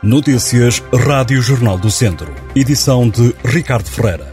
Notícias Rádio Jornal do Centro. Edição de Ricardo Ferreira.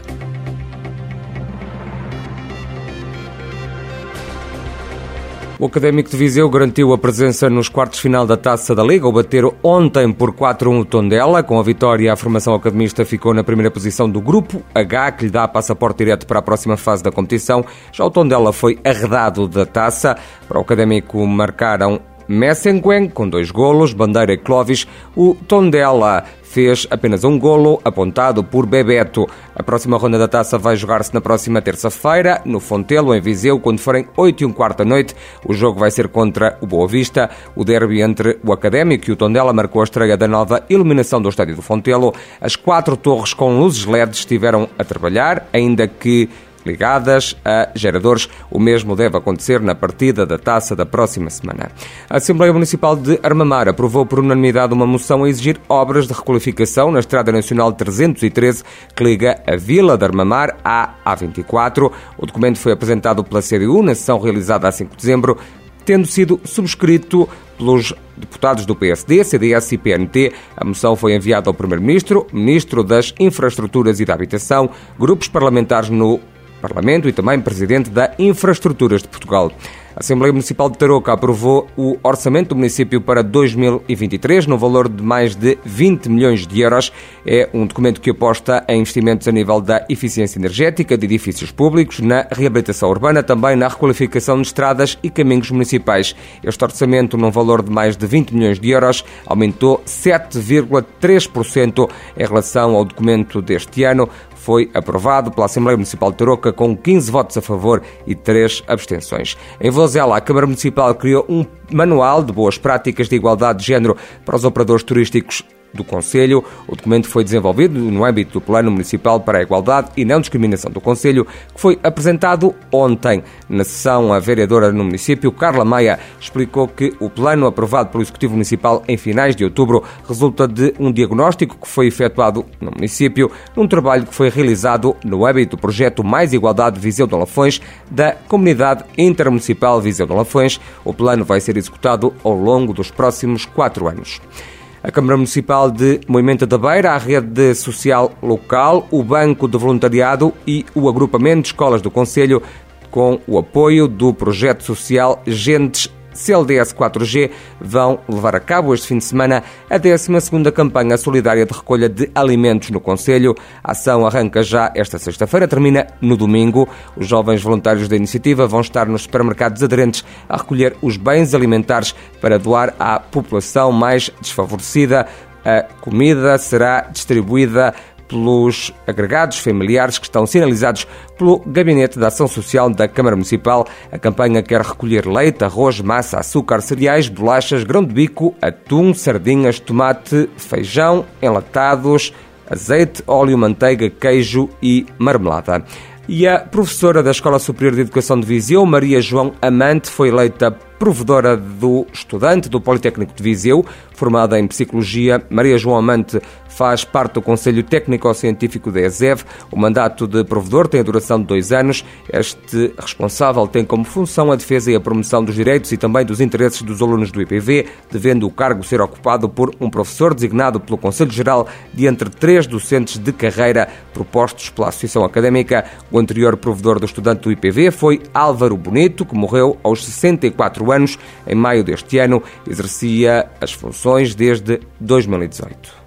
O Académico de Viseu garantiu a presença nos quartos final da Taça da Liga. O bater ontem por 4-1 o Tondela. Com a vitória, a formação academista ficou na primeira posição do grupo H, que lhe dá passaporte direto para a próxima fase da competição. Já o Tondela foi arredado da taça. Para o Académico marcaram Messenquen, com dois golos, Bandeira e Clovis. O Tondela fez apenas um golo, apontado por Bebeto. A próxima ronda da taça vai jogar-se na próxima terça-feira, no Fontelo, em Viseu, quando forem 8 e um quarto da noite. O jogo vai ser contra o Boa Vista. O derby entre o Académico e o Tondela marcou a estreia da nova iluminação do estádio do Fontelo. As quatro torres com luzes LED estiveram a trabalhar, ainda que ligadas a geradores. O mesmo deve acontecer na partida da taça da próxima semana. A Assembleia Municipal de Armamar aprovou por unanimidade uma moção a exigir obras de requalificação na Estrada Nacional 313 que liga a Vila de Armamar à A24. O documento foi apresentado pela CDU na sessão realizada a 5 de dezembro tendo sido subscrito pelos deputados do PSD, CDS e PNT. A moção foi enviada ao Primeiro-Ministro, Ministro das Infraestruturas e da Habitação, grupos parlamentares no Parlamento e também Presidente da Infraestruturas de Portugal. A Assembleia Municipal de Tarouca aprovou o orçamento do município para 2023 no valor de mais de 20 milhões de euros. É um documento que aposta em investimentos a nível da eficiência energética de edifícios públicos, na reabilitação urbana, também na requalificação de estradas e caminhos municipais. Este orçamento, num valor de mais de 20 milhões de euros, aumentou 7,3% em relação ao documento deste ano foi aprovado pela Assembleia Municipal de Tarouca com 15 votos a favor e 3 abstenções. Em Vozela, a Câmara Municipal criou um manual de boas práticas de igualdade de género para os operadores turísticos do Conselho. O documento foi desenvolvido no âmbito do Plano Municipal para a Igualdade e Não Discriminação do Conselho, que foi apresentado ontem. Na sessão, a vereadora no município, Carla Maia, explicou que o plano aprovado pelo Executivo Municipal em finais de outubro resulta de um diagnóstico que foi efetuado no município, num trabalho que foi realizado no âmbito do projeto Mais Igualdade Viseu de Lafões da Comunidade Intermunicipal Viseu de Lafões. O plano vai ser executado ao longo dos próximos quatro anos a Câmara Municipal de Moimenta da Beira, a Rede Social Local, o Banco de Voluntariado e o Agrupamento de Escolas do Conselho, com o apoio do projeto social Gentes CLDS 4G vão levar a cabo este fim de semana a 12ª campanha solidária de recolha de alimentos no Conselho. A ação arranca já esta sexta-feira, termina no domingo. Os jovens voluntários da iniciativa vão estar nos supermercados aderentes a recolher os bens alimentares para doar à população mais desfavorecida. A comida será distribuída pelos agregados familiares que estão sinalizados pelo Gabinete da Ação Social da Câmara Municipal. A campanha quer recolher leite, arroz, massa, açúcar, cereais, bolachas, grão de bico, atum, sardinhas, tomate, feijão, enlatados, azeite, óleo, manteiga, queijo e marmelada. E a professora da Escola Superior de Educação de Viseu, Maria João Amante, foi eleita provedora do estudante do Politécnico de Viseu, formada em Psicologia. Maria João Amante faz parte do Conselho Técnico-Científico da ESEV. O mandato de provedor tem a duração de dois anos. Este responsável tem como função a defesa e a promoção dos direitos e também dos interesses dos alunos do IPV, devendo o cargo ser ocupado por um professor designado pelo Conselho Geral de entre três docentes de carreira propostos pela Associação Académica. O anterior provedor do estudante do IPV foi Álvaro Bonito, que morreu aos 64 anos. Em maio deste ano, exercia as funções desde 2018.